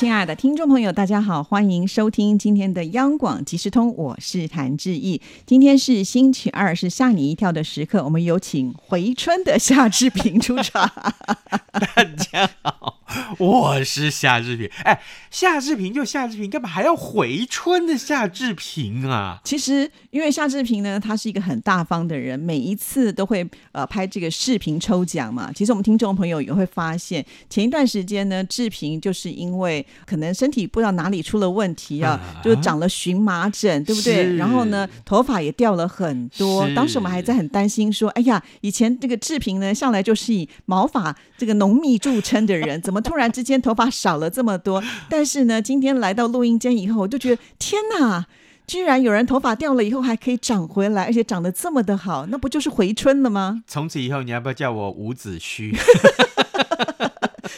亲爱的听众朋友，大家好，欢迎收听今天的央广即时通，我是谭志毅。今天是星期二，是吓你一跳的时刻，我们有请回春的夏志平出场。大家好。我是夏志平，哎，夏志平就夏志平，干嘛还要回春的夏志平啊？其实，因为夏志平呢，他是一个很大方的人，每一次都会呃拍这个视频抽奖嘛。其实我们听众朋友也会发现，前一段时间呢，志平就是因为可能身体不知道哪里出了问题啊，就长了荨麻疹，对不对？然后呢，头发也掉了很多。当时我们还在很担心说，哎呀，以前这个志平呢，向来就是以毛发这个浓密著称的人，怎么突然之间头发少了这么多，但是呢，今天来到录音间以后，我就觉得天哪，居然有人头发掉了以后还可以长回来，而且长得这么的好，那不就是回春了吗？从此以后，你要不要叫我伍子胥？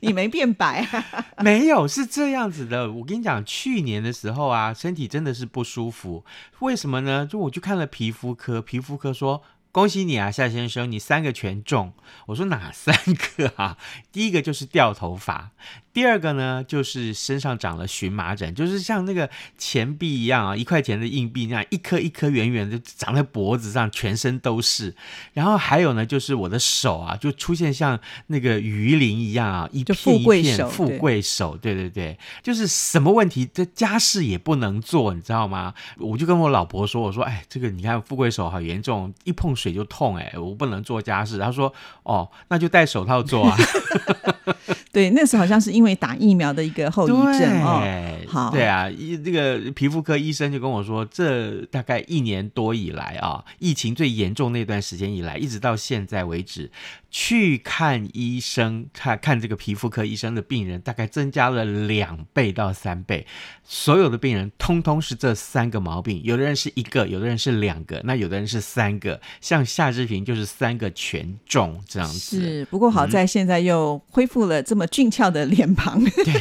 你没变白，没有是这样子的。我跟你讲，去年的时候啊，身体真的是不舒服，为什么呢？就我去看了皮肤科，皮肤科说。恭喜你啊，夏先生，你三个全中。我说哪三个啊？第一个就是掉头发。第二个呢，就是身上长了荨麻疹，就是像那个钱币一样啊，一块钱的硬币那样，一颗一颗圆圆的长在脖子上，全身都是。然后还有呢，就是我的手啊，就出现像那个鱼鳞一样啊，一片一片富贵手，对对对，就是什么问题，这家事也不能做，你知道吗？我就跟我老婆说，我说，哎，这个你看富贵手好严重，一碰水就痛，哎，我不能做家事。她说，哦，那就戴手套做啊。对，那时候好像是因为打疫苗的一个后遗症哦。好，对啊，一这个皮肤科医生就跟我说，这大概一年多以来啊，疫情最严重那段时间以来，一直到现在为止，去看医生看看这个皮肤科医生的病人，大概增加了两倍到三倍。所有的病人通通是这三个毛病，有的人是一个，有的人是两个，那有的人是三个。像夏志平就是三个全中这样子。是，不过好在现在又恢复了这么俊俏的脸庞。对。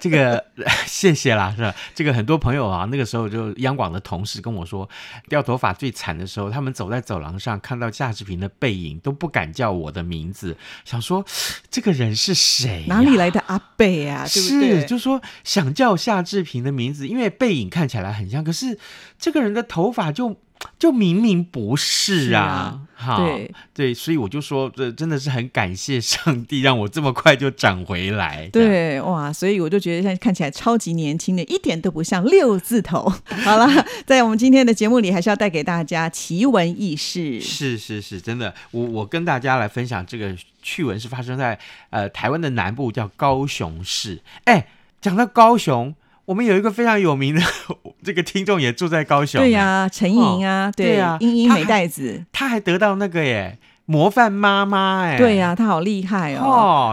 这个 谢谢啦，是吧？这个很多朋友啊，那个时候就央广的同事跟我说，掉头发最惨的时候，他们走在走廊上看到夏志平的背影，都不敢叫我的名字，想说这个人是谁？哪里来的阿贝啊？是，就说想叫夏志平的名字，因为背影看起来很像，可是这个人的头发就。就明明不是啊，对对，所以我就说，这真的是很感谢上帝，让我这么快就长回来。对，哇，所以我就觉得现在看起来超级年轻的，一点都不像六字头。好了，在我们今天的节目里，还是要带给大家奇闻异事。是是是，真的，我我跟大家来分享这个趣闻，是发生在呃台湾的南部，叫高雄市。哎，讲到高雄。我们有一个非常有名的 这个听众也住在高雄，对呀，陈莹啊，对呀，英英美袋子，他还得到那个耶模范妈妈哎，对呀，她好厉害哦，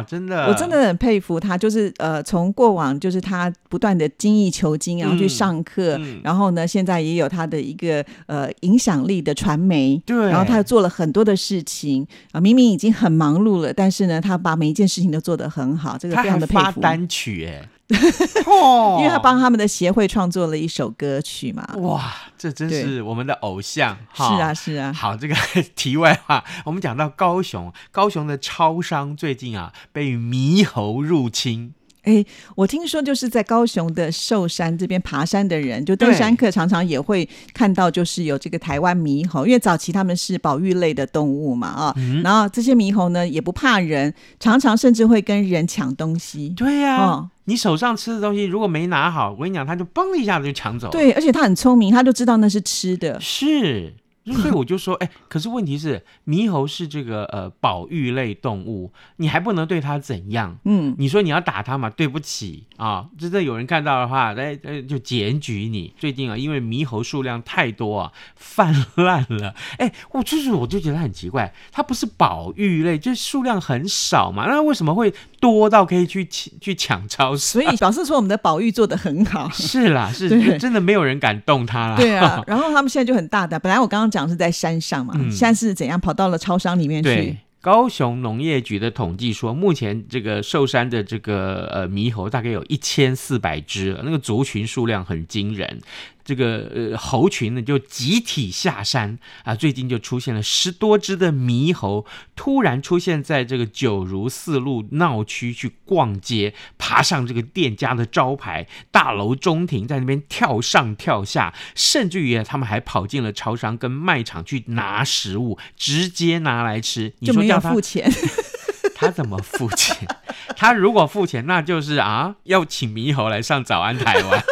哦，真的，我真的很佩服她，就是呃，从过往就是她不断的精益求精，然后去上课，然后呢，现在也有她的一个呃影响力的传媒，对，然后她又做了很多的事情啊，明明已经很忙碌了，但是呢，她把每一件事情都做得很好，这个非常的佩服。单曲哎。因为他帮他们的协会创作了一首歌曲嘛，哇，这真是我们的偶像。是啊，是啊。好，这个 题外话，我们讲到高雄，高雄的超商最近啊被猕猴入侵。哎，我听说就是在高雄的寿山这边爬山的人，就登山客常常也会看到，就是有这个台湾猕猴，因为早期他们是保育类的动物嘛，啊，然后这些猕猴呢也不怕人，常常甚至会跟人抢东西。对呀，你手上吃的东西如果没拿好，我跟你讲，他就嘣一下子就抢走了。对，而且他很聪明，他就知道那是吃的。是。所以我就说，哎，可是问题是，猕猴是这个呃保育类动物，你还不能对它怎样？嗯，你说你要打它嘛？对不起啊，真的有人看到的话，哎哎就检举你。最近啊，因为猕猴数量太多啊，泛滥了。哎，我就是我就觉得很奇怪，它不是保育类，就数量很少嘛，那为什么会多到可以去去抢超市？所以表示说我们的保育做的很好。是啦，是真的没有人敢动它啦。对啊，然后他们现在就很大胆。本来我刚刚讲。是在山上嘛？现在是怎样跑到了超商里面去？高雄农业局的统计说，目前这个寿山的这个呃猕猴大概有一千四百只了，那个族群数量很惊人。这个呃猴群呢就集体下山啊，最近就出现了十多只的猕猴，突然出现在这个九如四路闹区去逛街，爬上这个店家的招牌、大楼中庭，在那边跳上跳下，甚至于啊他们还跑进了超商跟卖场去拿食物，直接拿来吃。你说叫他付钱，他怎么付钱？他如果付钱，那就是啊，要请猕猴来上早安台湾，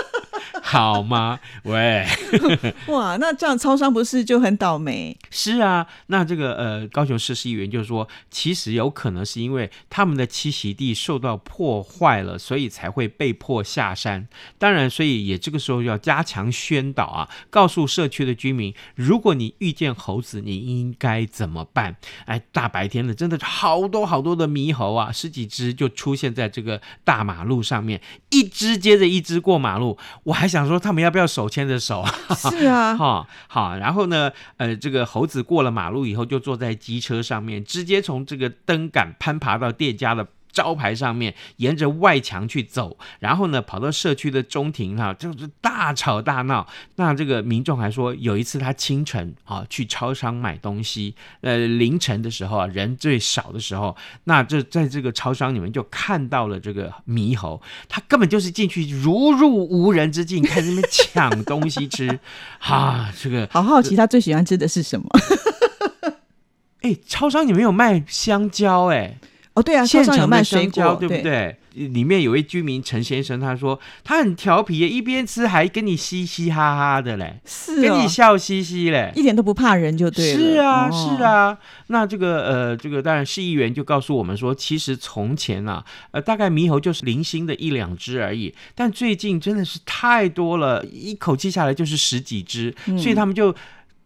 好吗？喂，哇，那这样超商不是就很倒霉？是啊，那这个呃，高雄市市议员就说，其实有可能是因为他们的栖息地受到破坏了，所以才会被迫下山。当然，所以也这个时候要加强宣导啊，告诉社区的居民，如果你遇见猴子，你应该怎么办？哎，大白天的，真的好多好多的猕猴啊，十几只就出现在这个大马路上面，一只接着一只过马路，我还想说他们要不要手牵着手啊？是啊，哈好，然后呢，呃，这个猴子过了马路以后，就坐在机车上面，直接从这个灯杆攀爬到店家的。招牌上面，沿着外墙去走，然后呢，跑到社区的中庭哈、就是大吵大闹。那这个民众还说，有一次他清晨啊去超商买东西，呃，凌晨的时候啊，人最少的时候，那这在这个超商里面就看到了这个猕猴，他根本就是进去如入无人之境，开始那边抢东西吃，啊、这个好好奇他最喜欢吃的是什么？哎，超商里面有卖香蕉哎、哦，对啊，超现商有成的香卖水果，蕉，对不对？里面有位居民陈先生，他说他很调皮，一边吃还跟你嘻嘻哈哈的嘞，是哦跟你，笑嘻嘻嘞。一点都不怕人就对了。是啊，哦是。啊。那这个呃，这个当然市议员就告诉我们说，其实从前啊，呃，大概猕猴就是零星的一两只而已，但最近真的是太多了，一口气下来就是十几只，嗯所以他们就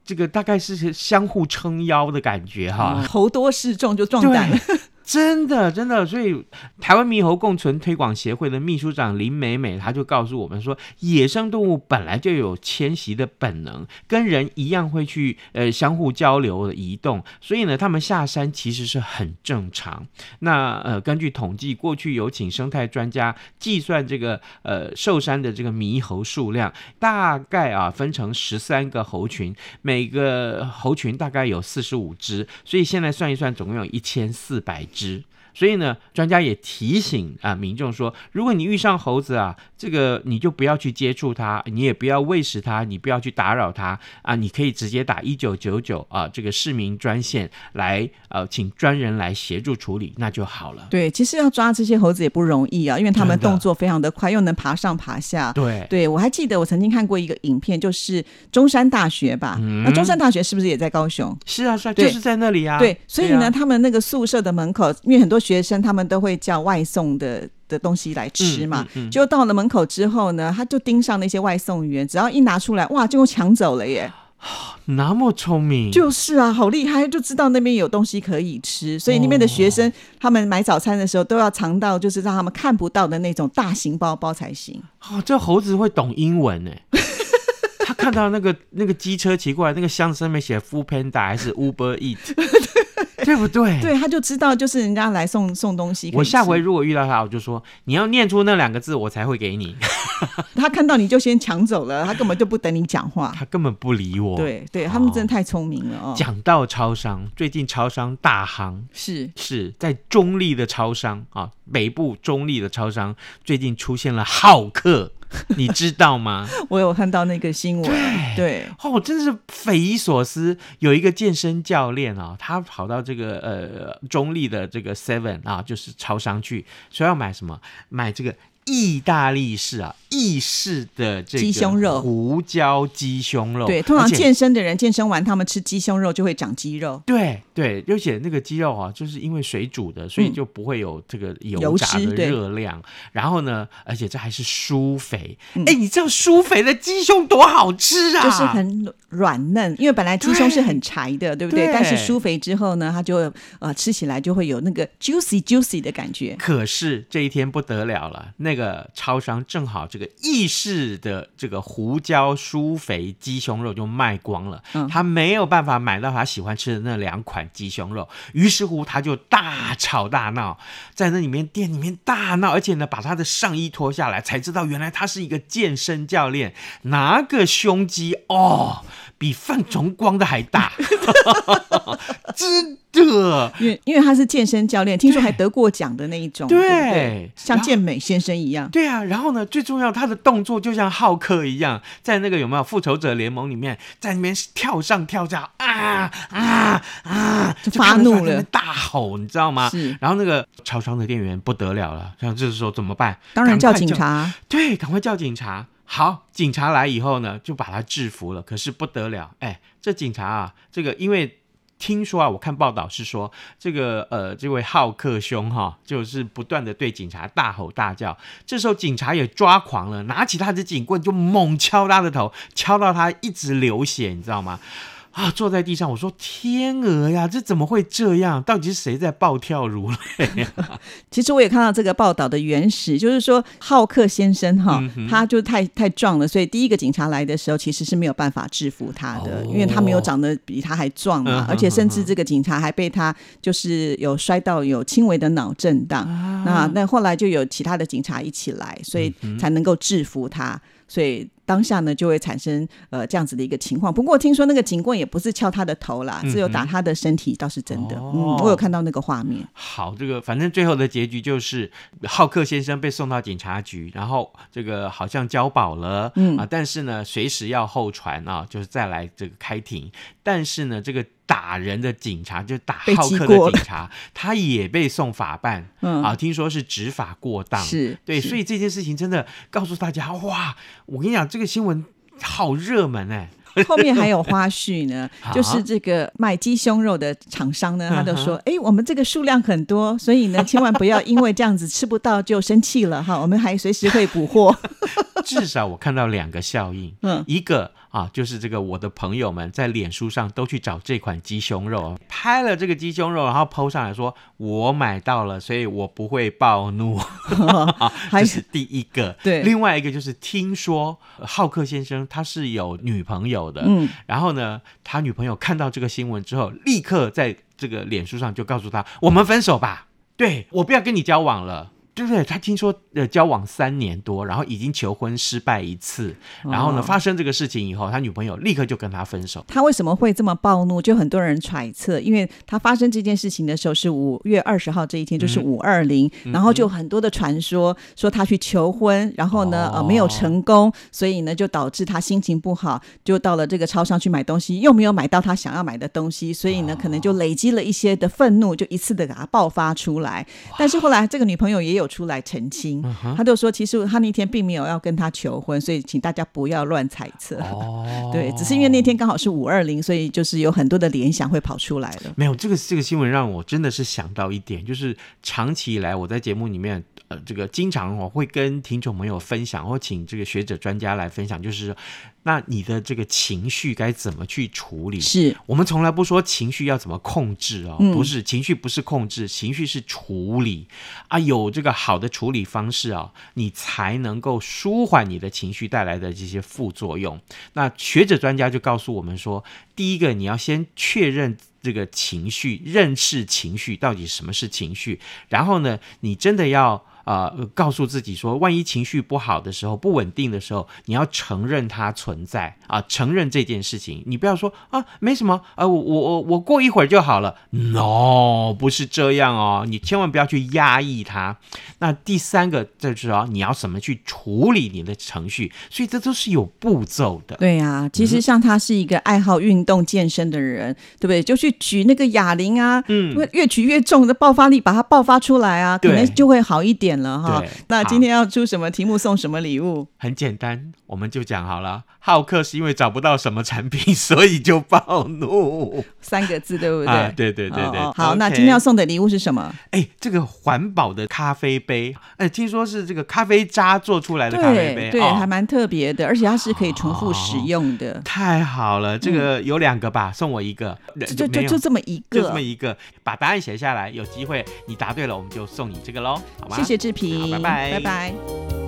这个大概是相互撑腰的感觉哈。哦猴多势众就壮胆了。真的，真的，所以台湾猕猴共存推广协会的秘书长林美美，她就告诉我们说，野生动物本来就有迁徙的本能，跟人一样会去呃相互交流的移动，所以呢，他们下山其实是很正常。那呃，根据统计，过去有请生态专家计算这个呃寿山的这个猕猴数量，大概啊分成十三个猴群，每个猴群大概有四十五只，所以现在算一算，总共有一千四百只。值。所以呢，专家也提醒啊民众说，如果你遇上猴子啊，这个你就不要去接触它，你也不要喂食它，你不要去打扰它啊，你可以直接打一九九九啊这个市民专线来呃请专人来协助处理，那就好了。对，其实要抓这些猴子也不容易啊，因为他们动作非常的快，又能爬上爬下。对对，我还记得我曾经看过一个影片，就是中山大学吧。嗯那中山大学是不是也在高雄？是啊是啊，就是在那里啊。对，所以呢，啊他们那个宿舍的门口，因为很多学生他们都会叫外送的的东西来吃嘛，嗯嗯嗯就到了门口之后呢，他就盯上那些外送员，只要一拿出来，哇，就抢走了耶！那么聪明，就是啊，好厉害，就知道那边有东西可以吃，所以那边的学生、他们买早餐的时候都要藏到就是让他们看不到的那种大型包包才行。哦，这猴子会懂英文呢。他看到那个那个机车骑过来，那个箱子上面写 “Food Panda” 还是 Uber Eat，对不对？对，他就知道就是人家来送送东西。我下回如果遇到他，我就说你要念出那两个字，我才会给你。他看到你就先抢走了，他根本就不等你讲话。他根本不理我。，对对，他们真的太聪明了哦。讲到超商，最近超商大行是是在中立的超商啊，北部中立的超商最近出现了好客，你知道吗？我有看到那个新闻，对，哦，真的是匪夷所思。有一个健身教练啊，他跑到这个呃中立的这个 Seven 啊，就是超商去，说要买什么？买这个意大利式啊，意式的这个鸡胸肉胡椒鸡胸肉。对，通常健身的人健身完，他们吃鸡胸肉就会长肌肉。对对，而且那个鸡肉啊，就是因为水煮的，所以嗯就不会有这个油油炸的热量。然后呢，而且这还是酥肥。哎、嗯你知道酥肥的鸡胸多好吃啊？就是很软嫩，因为本来鸡胸是很柴的，对不对？对但是酥肥之后呢，它就呃吃起来就会有那个 juicy juicy 的感觉。可是这一天不得了了，那个个超商正好这个意式的这个胡椒酥肥鸡胸肉就卖光了，嗯。他没有办法买到他喜欢吃的那两款鸡胸肉，于是乎他就大吵大闹，在那里面店里面大闹，而且呢把他的上衣脱下来，才知道原来他是一个健身教练，拿个胸肌哦，比范崇光的还大，真的。因为因为他是健身教练，听说还得过奖的那一种，对对对，像健美先生一样。对啊，然后呢，最重要，他的动作就像浩克一样，在那个有没有复仇者联盟里面，在那边跳上跳下啊啊啊，就发怒了大吼，你知道吗？是然后那个超商的店员不得了了，像这时候怎么办？当然叫警察，对，赶快叫警察。好，警察来以后呢，就把他制服了。可是不得了，哎，这警察啊，这个因为听说啊，我看报道是说，这个呃，这位好客兄哈，就是不断的对警察大吼大叫。这时候警察也抓狂了，拿起他的警棍就猛敲他的头，敲到他一直流血，你知道吗？啊，坐在地上，我说天鹅呀，这怎么会这样？到底是谁在暴跳如雷？其实我也看到这个报道的原始，就是说浩克先生哈，嗯他就太太壮了，所以第一个警察来的时候，其实是没有办法制服他的，哦因为他没有长得比他还壮嘛，嗯而且甚至这个警察还被他就是有摔到有轻微的脑震荡。啊那那后来就有其他的警察一起来，所以才能够制服他。所以当下呢，就会产生呃这样子的一个情况。不过听说那个警棍也不是敲他的头啦，只有打他的身体，倒是真的。哦嗯，我有看到那个画面。好，这个反正最后的结局就是浩克先生被送到警察局，然后这个好像交保了，嗯啊，但是呢，随时要候传啊，就是再来这个开庭。但是呢，这个打人的警察，就打被浩克记过。了的警察，他也被送法办，嗯。啊，听说是执法过当，是对，是。所以这件事情真的告诉大家，哇，我跟你讲，这个新闻好热门哎、后面还有花絮呢，就是这个卖鸡胸肉的厂商呢，他就嗯哼说：“哎、我们这个数量很多，所以呢，千万不要因为这样子吃不到就生气了哈，我们还随时会补货。至少我看到两个效应，嗯。一个啊，就是这个我的朋友们在脸书上都去找这款鸡胸肉，拍了这个鸡胸肉，然后 PO 上来说我买到了，所以我不会暴怒 还这是第一个。对另外一个就是听说呃浩克先生他是有女朋友的，嗯，然后呢，他女朋友看到这个新闻之后，立刻在这个脸书上就告诉他：“我们分手吧，对我不要跟你交往了。”对不对？他听说呃交往三年多，然后已经求婚失败一次，然后呢哦发生这个事情以后，他女朋友立刻就跟他分手。他为什么会这么暴怒？就很多人揣测，因为他发生这件事情的时候是五月二十号这一天，就是五二零，然后就很多的传说说他去求婚，然后呢、呃没有成功，所以呢就导致他心情不好，就到了这个超商去买东西，又没有买到他想要买的东西，所以呢可能就累积了一些的愤怒，就一次的给他爆发出来。但是后来这个女朋友也有出来澄清，他就说其实他那天并没有要跟他求婚，所以请大家不要乱猜测。哦 对，只是因为那天刚好是五二零，所以就是有很多的联想会跑出来了。没有这个这个新闻让我真的是想到一点，就是长期以来我在节目里面，呃，这个经常我会跟听众朋友分享，或请这个学者专家来分享，就是说那你的这个情绪该怎么去处理？是，我们从来不说情绪要怎么控制哦，嗯不是情绪不是控制，情绪是处理啊，有这个好的处理方式啊，你才能够舒缓你的情绪带来的这些副作用。那学者专家就告诉我们说，第一个你要先确认。这个情绪，认识情绪到底什么是情绪，然后呢，你真的要呃告诉自己说，万一情绪不好的时候、不稳定的时候，你要承认它存在啊，承认这件事情，你不要说啊没什么，呃我我我我过一会儿就好了，no 不是这样哦，你千万不要去压抑它。那第三个就是哦你要怎么去处理你的情绪，所以这都是有步骤的。对呀、其实像他是一个爱好运动健身的人，对不对？就去举那个哑铃啊，嗯越越举越重的爆发力，把它爆发出来啊，可能就会好一点了哈。那今天要出什么题目，送什么礼物？很简单，我们就讲好了。好客是因为找不到什么产品，所以就暴怒。三个字，对不对？啊对对对对好，那今天要送的礼物是什么？哎，这个环保的咖啡杯，哎，听说是这个咖啡渣做出来的咖啡杯，对对，哦还蛮特别的，而且它是可以重复使用的。太好了，这个有两个吧，送我一个，嗯就就就这么一个就个，这么一个，把答案写下来，有机会你答对了，我们就送你这个喽，好吗？谢谢志平，好拜拜拜拜。